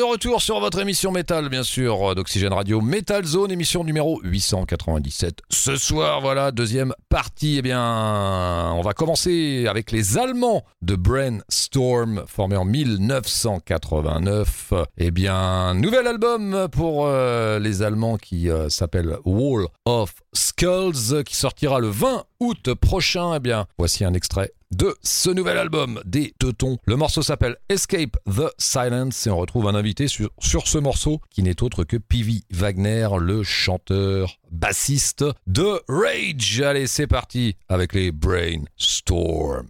De retour sur votre émission métal, bien sûr, d'Oxygène Radio Metal Zone, émission numéro 897. Ce soir, voilà, deuxième partie. Eh bien, on va commencer avec les Allemands de Brainstorm, formés en 1989. Eh bien, nouvel album pour euh, les Allemands qui euh, s'appelle Wall of Skulls, qui sortira le 20 août prochain. Eh bien, voici un extrait de ce nouvel album des Teutons. Le morceau s'appelle Escape the Silence et on retrouve un invité sur, sur ce morceau qui n'est autre que Pivi Wagner, le chanteur bassiste de Rage. Allez, c'est parti avec les Brainstorm.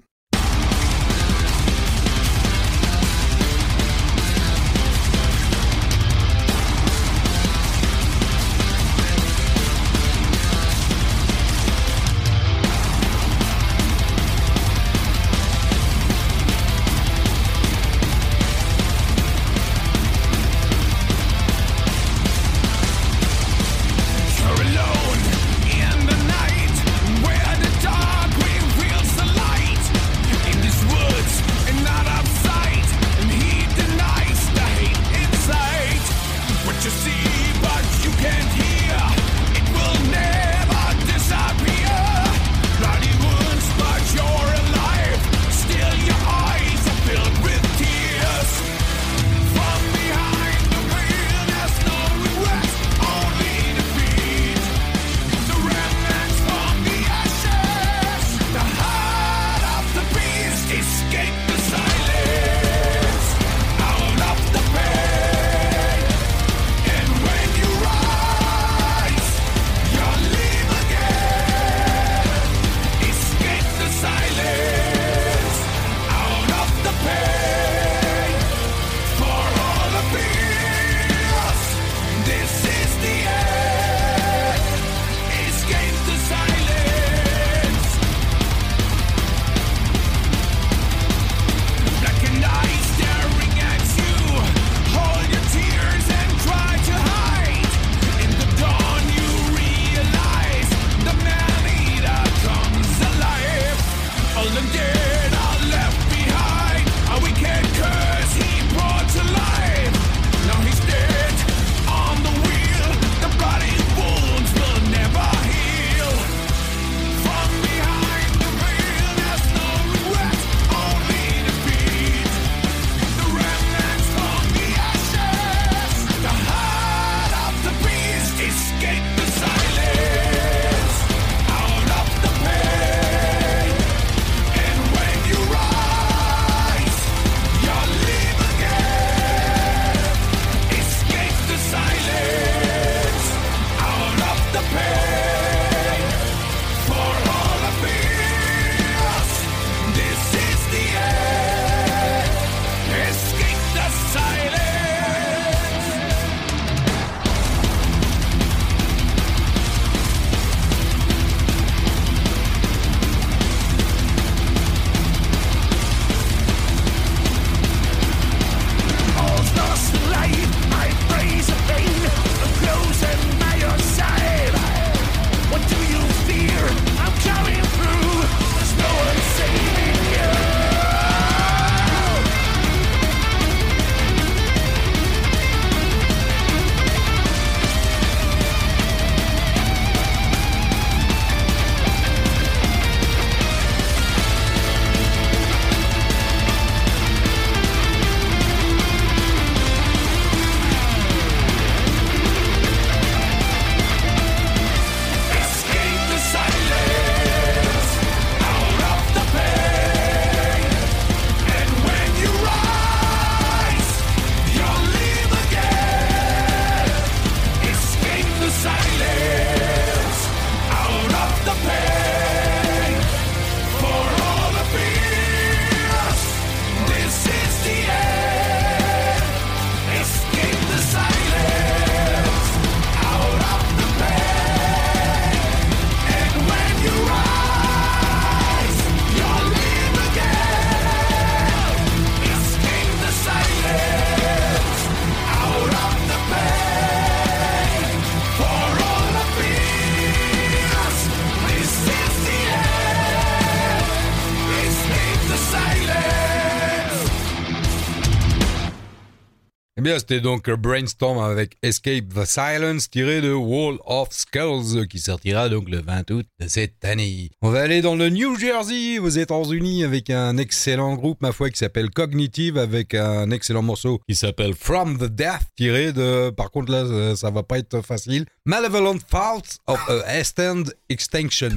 Eh bien, c'était donc Brainstorm avec Escape the Silence tiré de Wall of Skulls qui sortira donc le 20 août de cette année. On va aller dans le New Jersey aux États-Unis avec un excellent groupe, ma foi, qui s'appelle Cognitive avec un excellent morceau qui s'appelle From the Death tiré de, par contre là, ça va pas être facile, Malevolent Faults of a Eastern Extinction.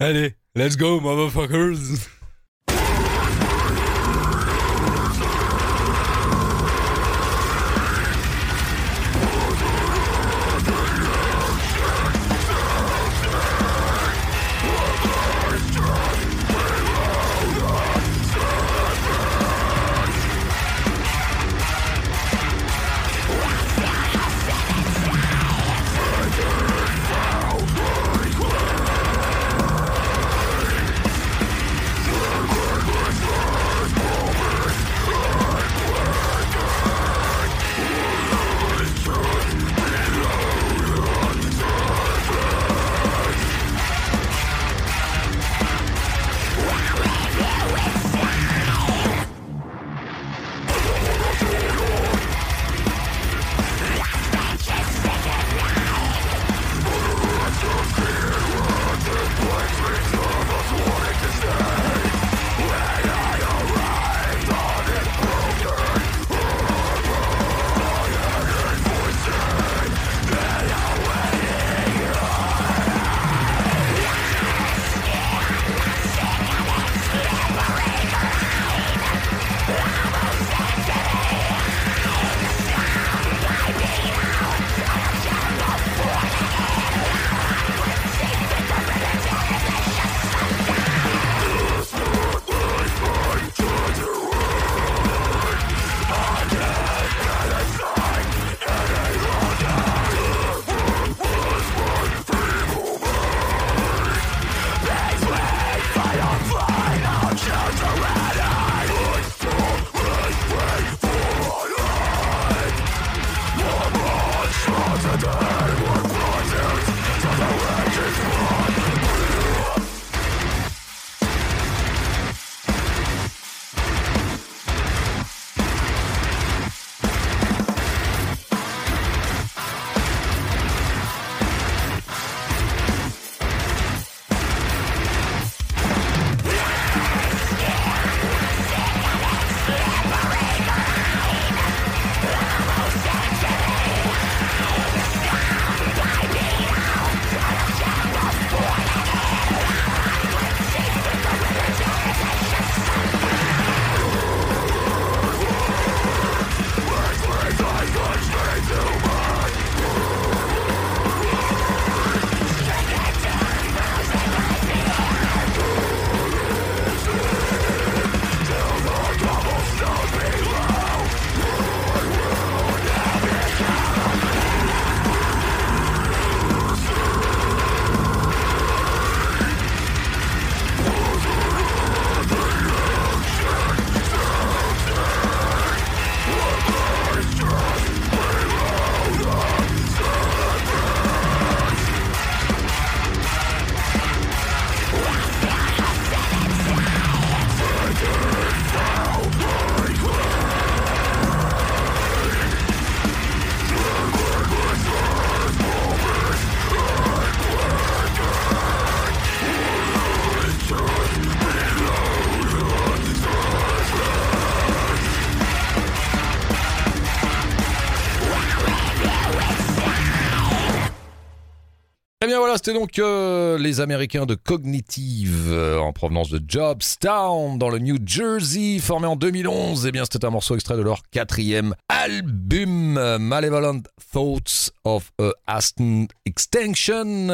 Allez, let's go, motherfuckers! C'était donc euh, les Américains de Cognitive euh, en provenance de Jobstown dans le New Jersey, formé en 2011. Et eh bien, c'était un morceau extrait de leur quatrième album, Malevolent Thoughts of a Aston Extension.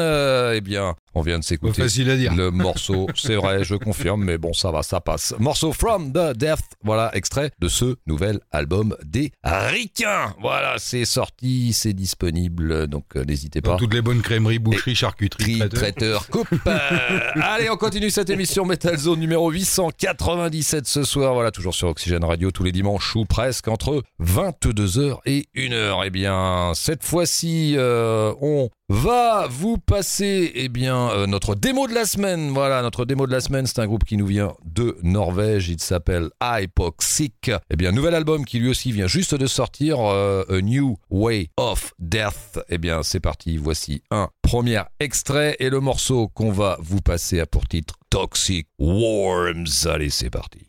eh bien, on vient de s'écouter le morceau, c'est vrai, je confirme, mais bon, ça va, ça passe. Morceau From the Death, voilà, extrait de ce nouvel album des Ricains. Voilà, c'est sorti, c'est disponible, donc euh, n'hésitez pas. toutes les bonnes crèmeries, boucheries, charcuteries, traiteurs. coupe. allez, on continue cette émission Metal Zone numéro 897 ce soir. Voilà, toujours sur Oxygène Radio tous les dimanches ou presque entre 22h et 1h. Eh bien, cette fois-ci, euh, on va vous passer, eh bien, euh, notre démo de la semaine. Voilà, notre démo de la semaine, c'est un groupe qui nous vient de Norvège. Il s'appelle Hypoxic. Eh bien, nouvel album qui lui aussi vient juste de sortir, euh, A New Way of Death. Eh bien, c'est parti. Voici un premier extrait et le morceau qu'on va vous passer a pour titre Toxic Worms. Allez, c'est parti.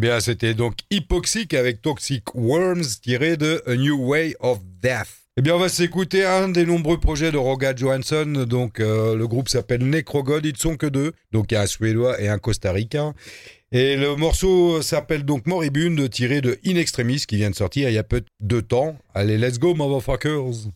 Bien, c'était donc Hypoxic avec Toxic Worms tiré de A New Way of Death. Eh bien, on va s'écouter un des nombreux projets de Roga Johansson. Donc, euh, le groupe s'appelle Necrogod. Ils ne sont que deux. Donc, il y a un Suédois et un Costa-Ricain. Et le morceau s'appelle donc Moribund, tiré de In Extremis, qui vient de sortir il y a peu de temps. Allez, let's go, motherfuckers!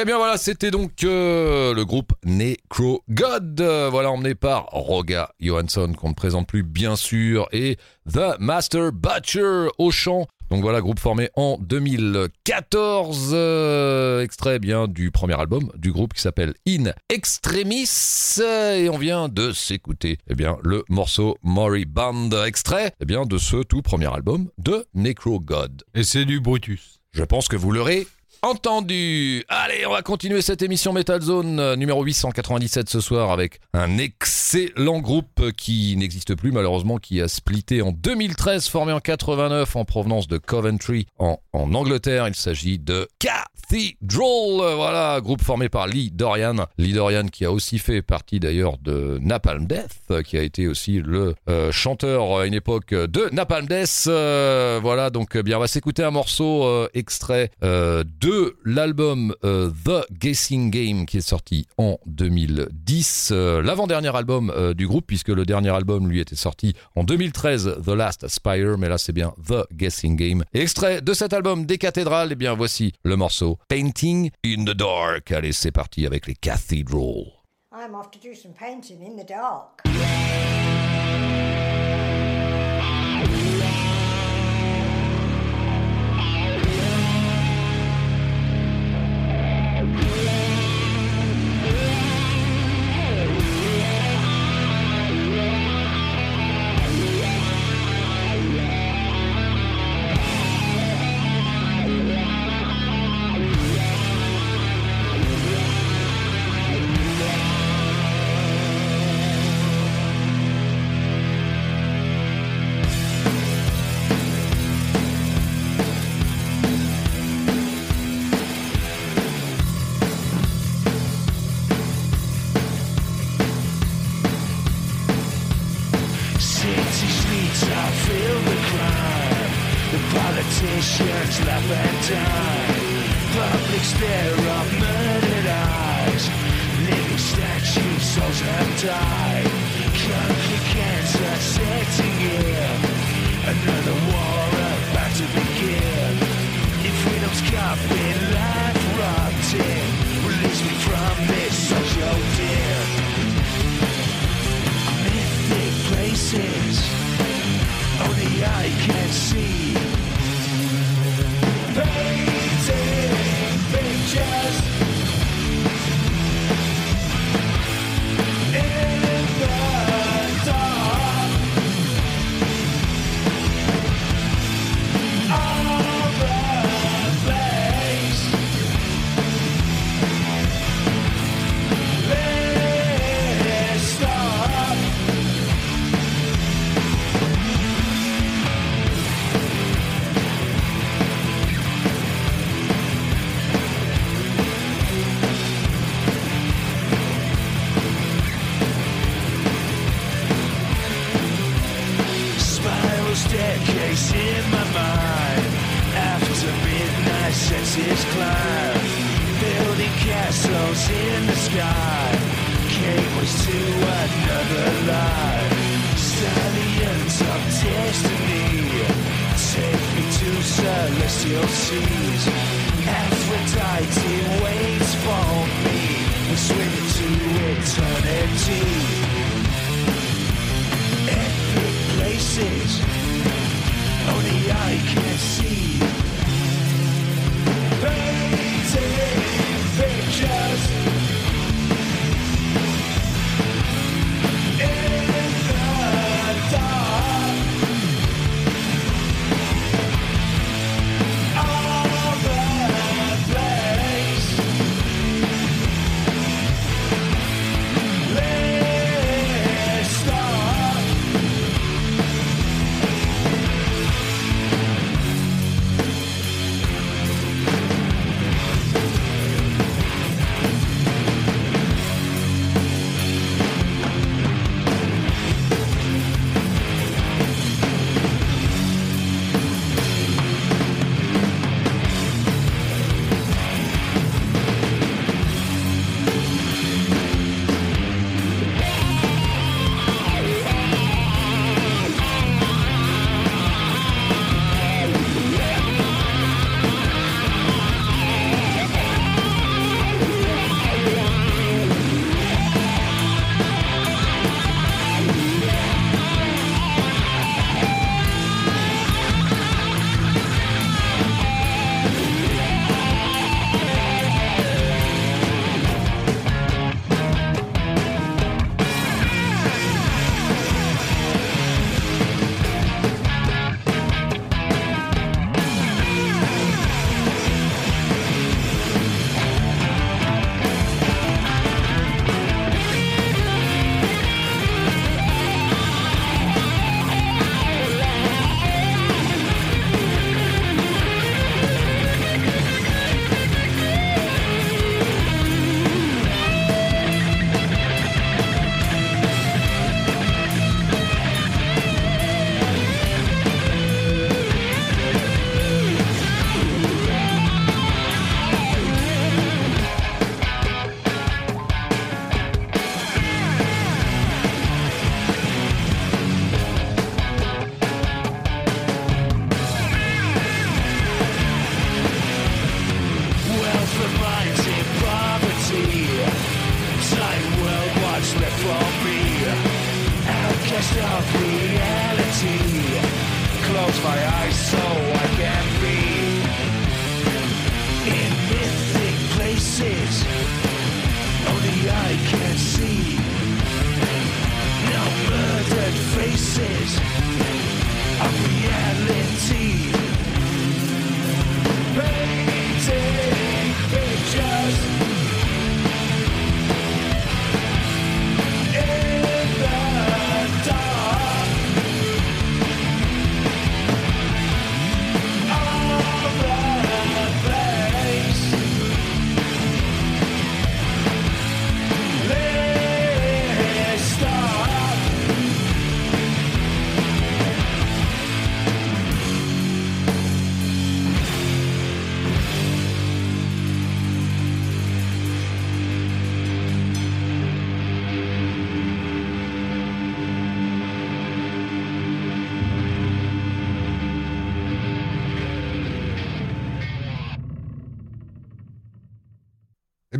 Eh bien voilà, c'était donc euh, le groupe Necro God, euh, voilà emmené par Roga Johansson qu'on ne présente plus bien sûr et The Master Butcher au chant. Donc voilà, groupe formé en 2014, euh, extrait bien du premier album du groupe qui s'appelle In Extremis et on vient de s'écouter eh bien le morceau Mori Band extrait eh bien de ce tout premier album de Necro God. Et c'est du Brutus. Je pense que vous l'aurez entendu. Allez, on va continuer cette émission Metal Zone euh, numéro 897 ce soir avec un excellent groupe qui n'existe plus malheureusement, qui a splitté en 2013, formé en 89 en provenance de Coventry en, Angleterre. Il s'agit de Cathedral. Voilà, groupe formé par Lee Dorian. Lee Dorian qui a aussi fait partie d'ailleurs de Napalm Death, qui a été aussi le euh, chanteur à une époque de Napalm Death. Euh, voilà, donc bien on va s'écouter un morceau euh, extrait euh, de l'album euh, The Guessing Game qui est sorti en 2010, euh, l'avant-dernier album euh, du groupe puisque le dernier album lui était sorti en 2013, The Last Aspire, mais là c'est bien The Guessing Game. Et extrait de cet album des cathédrales, et bien voici le morceau Painting in the Dark. Allez, c'est parti avec les Cathedral. I'm off to do some painting in the dark. Streets are filled with crime. The politicians laugh and die. Public stare of murdered eyes. Living statues, souls have died. Country cancer setting in. Another war about to begin. If freedom's cup in life rotting, release me from this social mythic places I can't see. Painting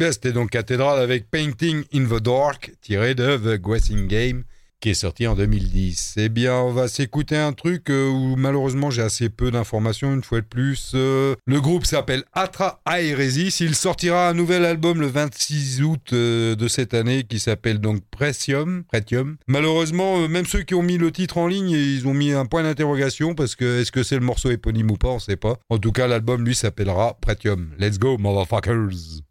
Eh c'était donc Cathédrale avec Painting in the Dark, tiré de The Guessing Game, qui est sorti en 2010. Eh bien, on va s'écouter un truc euh, où malheureusement j'ai assez peu d'informations, une fois de plus. Euh, le groupe s'appelle Atra Aeresis. Il sortira un nouvel album le 26 août euh, de cette année qui s'appelle donc Pretium. Pretium. Malheureusement, même ceux qui ont mis le titre en ligne, ils ont mis un point d'interrogation parce que est-ce que c'est le morceau éponyme ou pas, on sait pas. En tout cas, l'album lui s'appellera Pretium. Let's go, motherfuckers!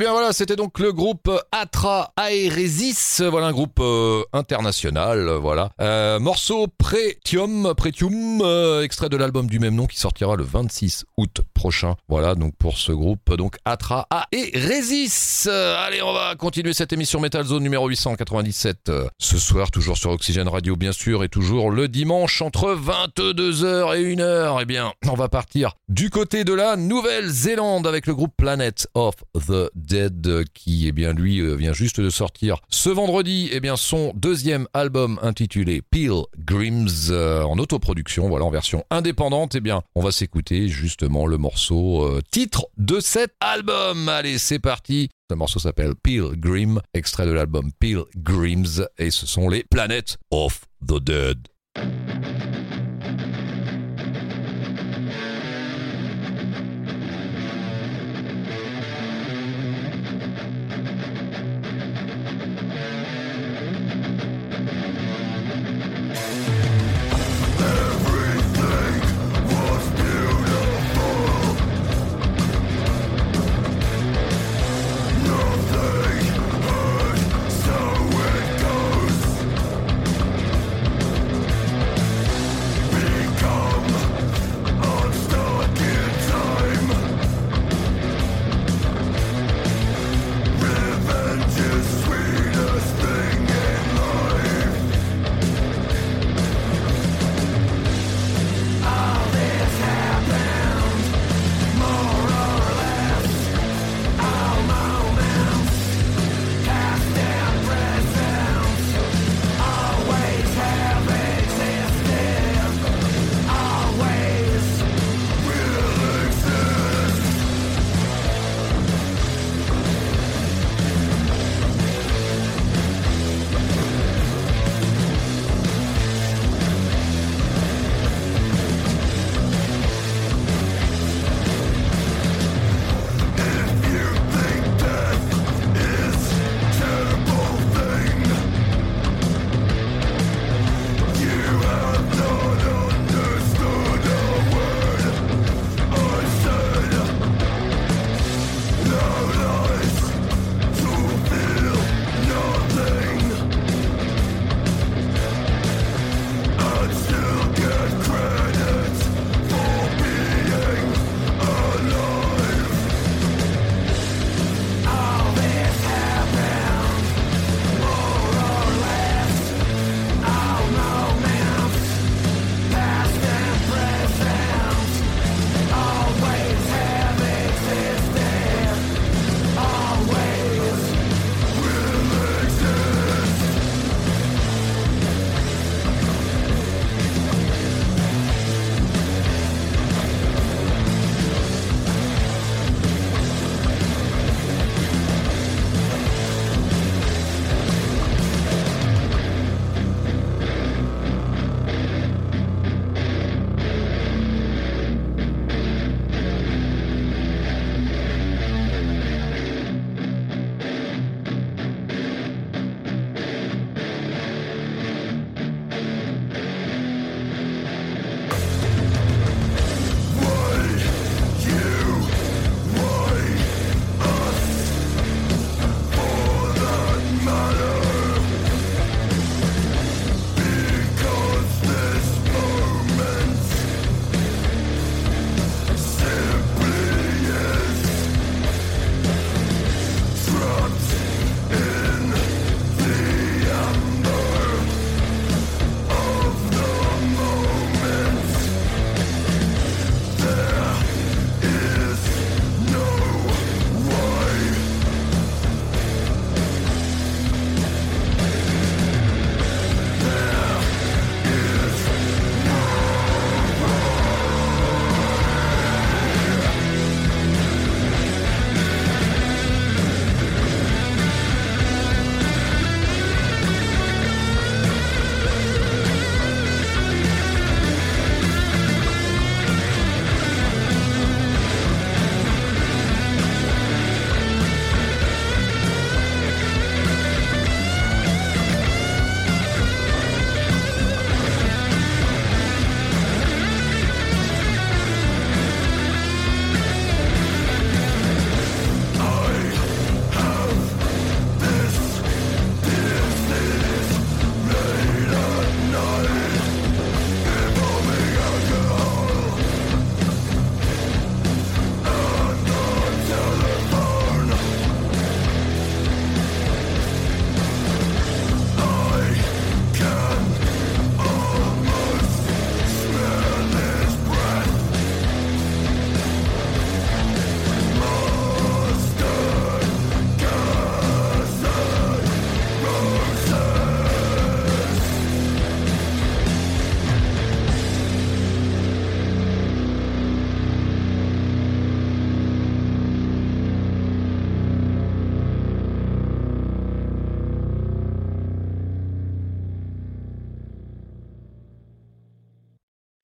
Bien voilà, c'était donc le groupe Atra Aeresis, voilà un groupe euh, international, euh, voilà. Euh, morceau Pretium, Pretium, extrait de l'album du même nom qui sortira le 26 août prochain. Voilà donc pour ce groupe, donc Atra Aeresis. Allez, on va continuer cette émission Metal Zone numéro 897. euh, ce soir, toujours sur Oxygène Radio bien sûr, et toujours le dimanche entre 22h et 1h. Eh bien, on va partir du côté de la Nouvelle-Zélande avec le groupe Planet of the Dead euh, qui, eh bien, lui euh, vient juste de sortir ce vendredi, eh bien, son deuxième album intitulé Pilgrims euh, en autoproduction, voilà, en version indépendante. Eh bien, on va s'écouter justement le morceau euh, titre de cet album. Allez, c'est parti. Ce morceau s'appelle Pilgrim, extrait de l'album Pilgrims, et ce sont les Planet of the Dead.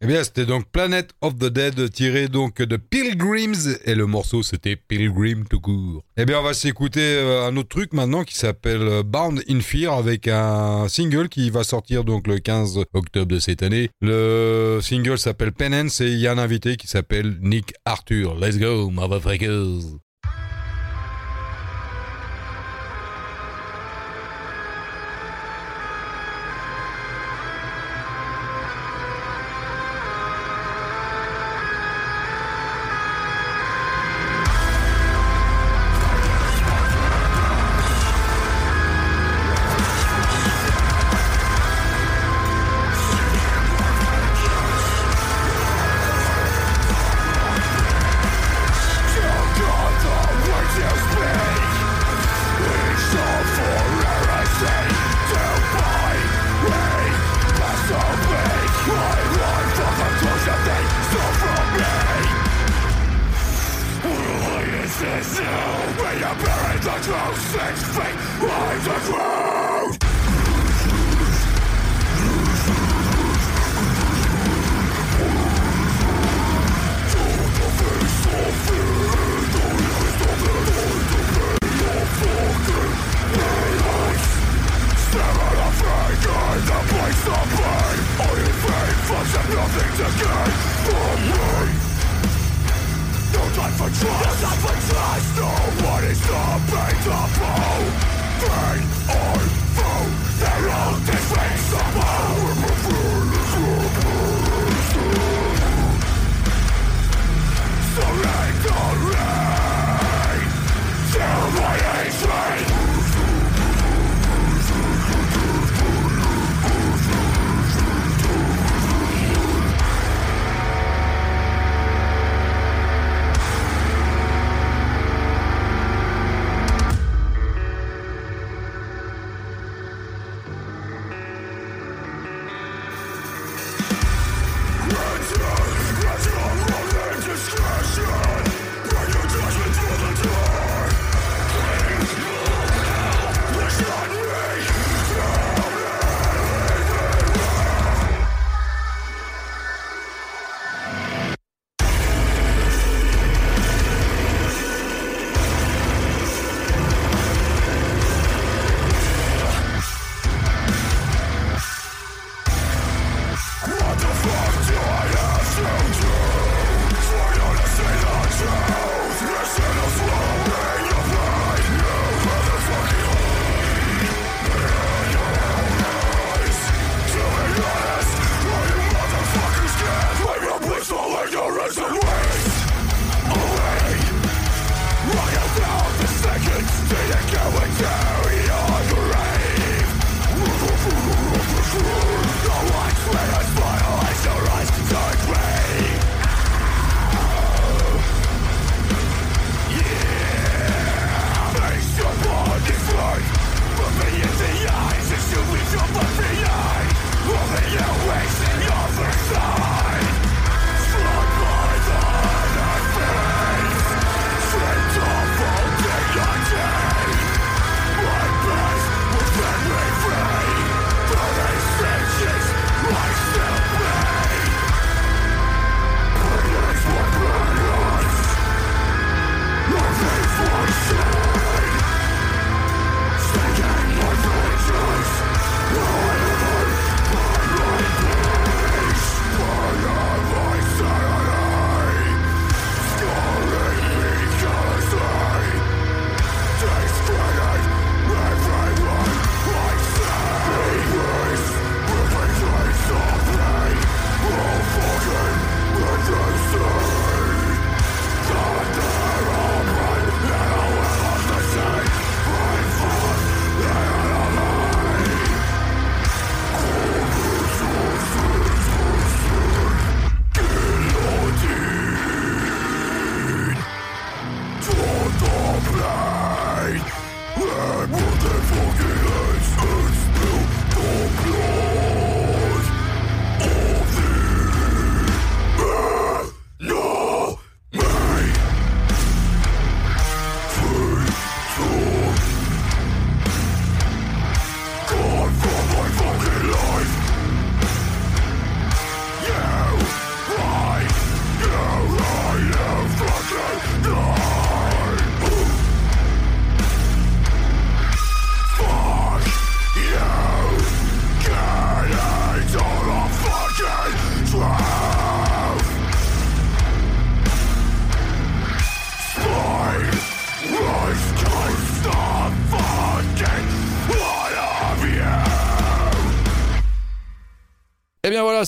Eh bien, c'était donc Planet of the Dead tiré donc de Pilgrims et le morceau c'était Pilgrim tout court. Eh bien, on va s'écouter euh, un autre truc maintenant qui s'appelle euh, Bound in Fear avec un single qui va sortir donc le 15 octobre de cette année. Le single s'appelle Penance et il y a un invité qui s'appelle Nick Arthur. Let's go, motherfuckers.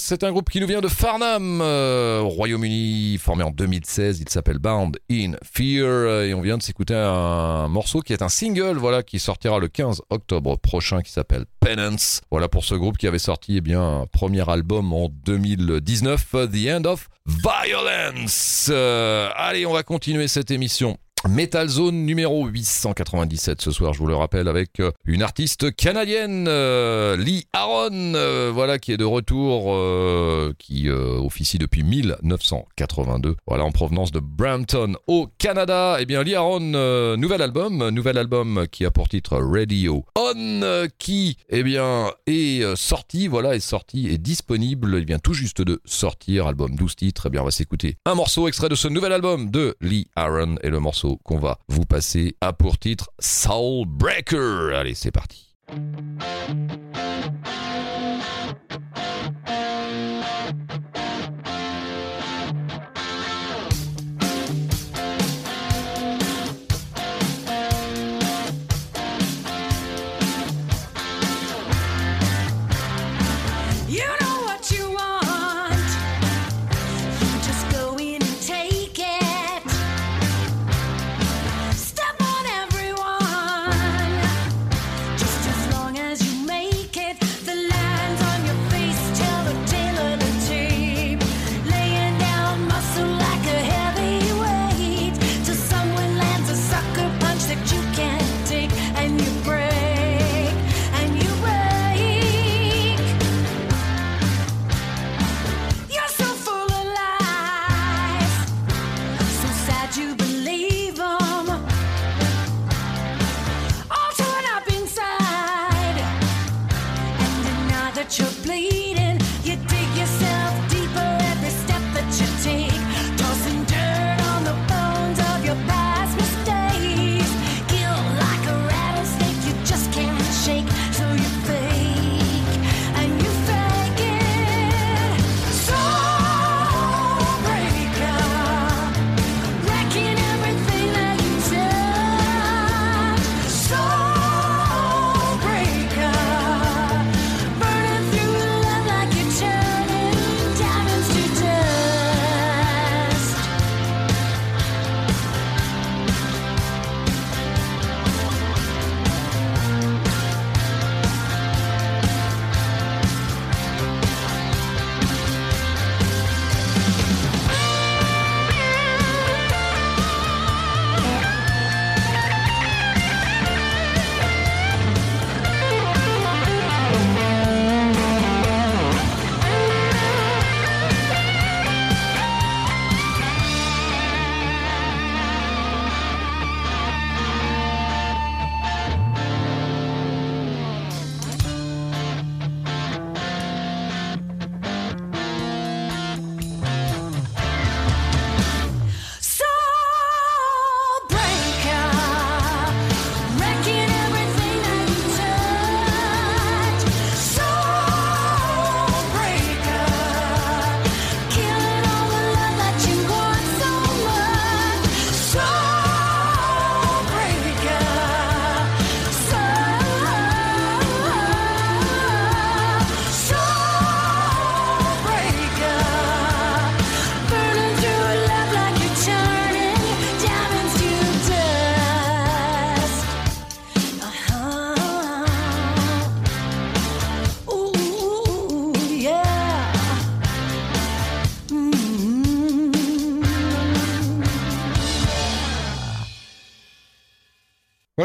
C'est un groupe qui nous vient de Farnham, euh, au Royaume-Uni, formé en 2016. Il s'appelle Bound in Fear et on vient de s'écouter un morceau qui est un single, voilà, qui sortira le 15 octobre prochain, qui s'appelle Penance. Voilà pour ce groupe qui avait sorti, eh bien, un premier album en 2019, The End of Violence. Euh, allez, on va continuer cette émission. Metal Zone numéro 897 ce soir, je vous le rappelle, avec euh, une artiste canadienne, euh, Lee Aaron, euh, voilà, qui est de retour, qui officie depuis 1982, voilà, en provenance de Brampton au Canada. Eh bien, Lee Aaron, nouvel album, nouvel album qui a pour titre Radio On, qui, eh bien, est sorti, voilà, est sorti, est disponible, vient tout juste de sortir, album 12 titres. Eh bien, on va s'écouter un morceau extrait de ce nouvel album de Lee Aaron et le morceau qu'on va vous passer a pour titre Soul Breaker. Allez, c'est parti.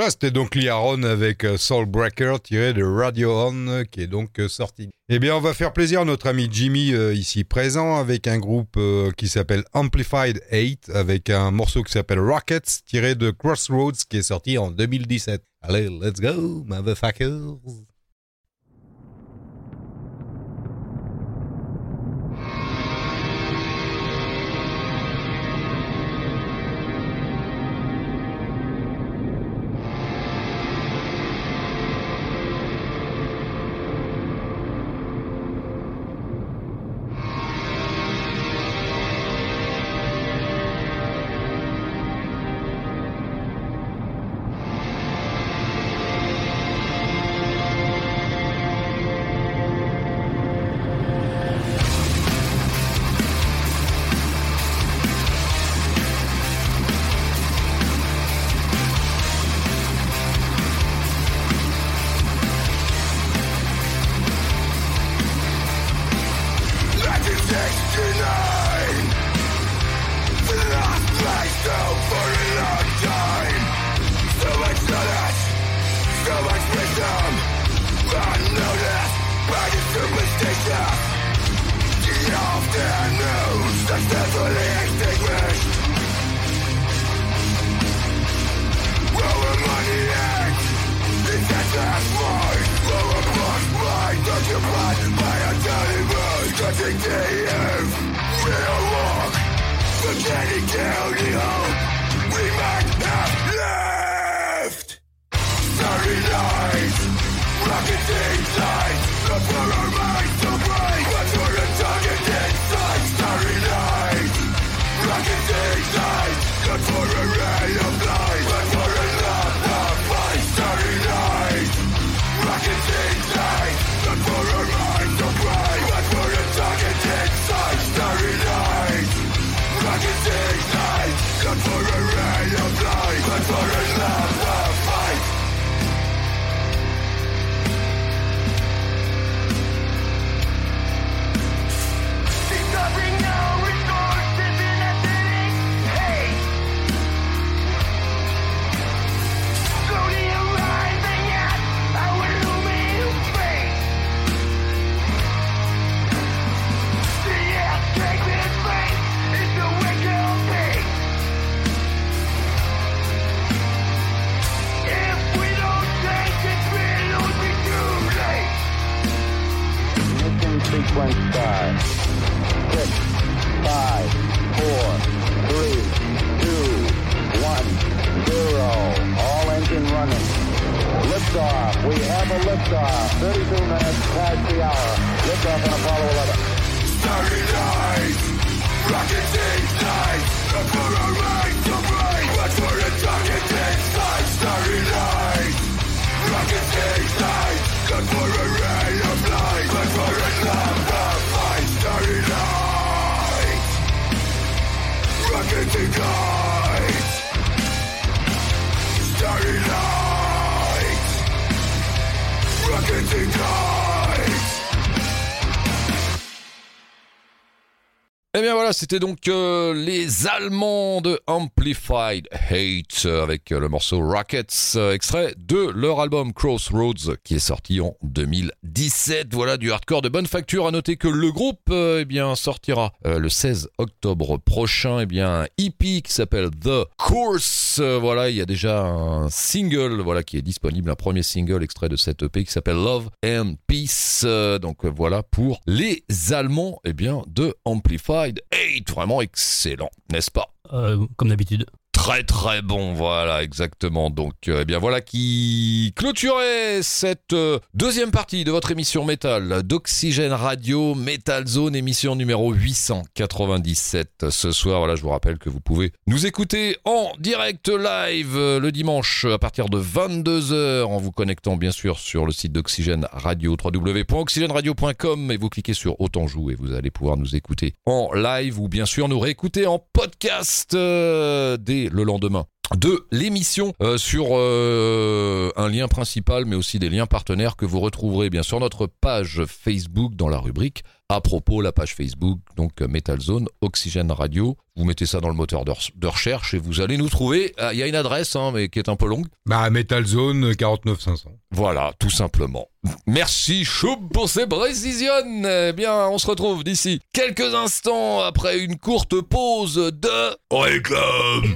C'était donc Lee Aaron avec euh, Soul Breaker tiré de Radio On euh, qui est donc euh, sorti. Eh bien, on va faire plaisir à notre ami Jimmy ici présent avec un groupe qui s'appelle Amplified 8 avec un morceau qui s'appelle Rockets tiré de Crossroads qui est sorti en 2017. Allez, let's go, motherfuckers! C'était donc euh, les Allemands de Amplified Hate euh, avec euh, le morceau Rockets, euh, extrait de leur album Crossroads qui est sorti en 2017. Voilà du hardcore de bonne facture. À noter que le groupe euh, eh bien sortira euh, le 16 octobre prochain eh bien un EP qui s'appelle The Course. Voilà, il y a déjà un single voilà qui est disponible, un premier single extrait de cette EP qui s'appelle Love and Peace. Donc voilà pour les Allemands eh bien de Amplified Hate, vraiment excellent, n'est-ce pas? Euh, comme d'habitude. Très très bon, voilà, exactement. Donc, euh, eh bien voilà qui clôturait cette euh, deuxième partie de votre émission métal d'Oxygène Radio Metal Zone, émission numéro 897. Ce soir, voilà, je vous rappelle que vous pouvez nous écouter en direct live le dimanche à partir de 22h en vous connectant bien sûr sur le site d'Oxygène Radio, www.oxygèneradio.com et vous cliquez sur Autant joue et vous allez pouvoir nous écouter en live ou bien sûr nous réécouter en podcast euh, dès le lendemain de l'émission euh, sur euh, un lien principal mais aussi des liens partenaires que vous retrouverez bien sur notre page Facebook dans la rubrique à propos la page Facebook donc euh, Metal Zone Oxygène Radio. Vous mettez ça dans le moteur de, re- de recherche et vous allez nous trouver. Ah, il y a une adresse hein, mais qui est un peu longue. Bah, Metal Zone 49500. voilà tout simplement. Merci Choub pour ces précisions eh bien on se retrouve d'ici quelques instants après une courte pause de réclame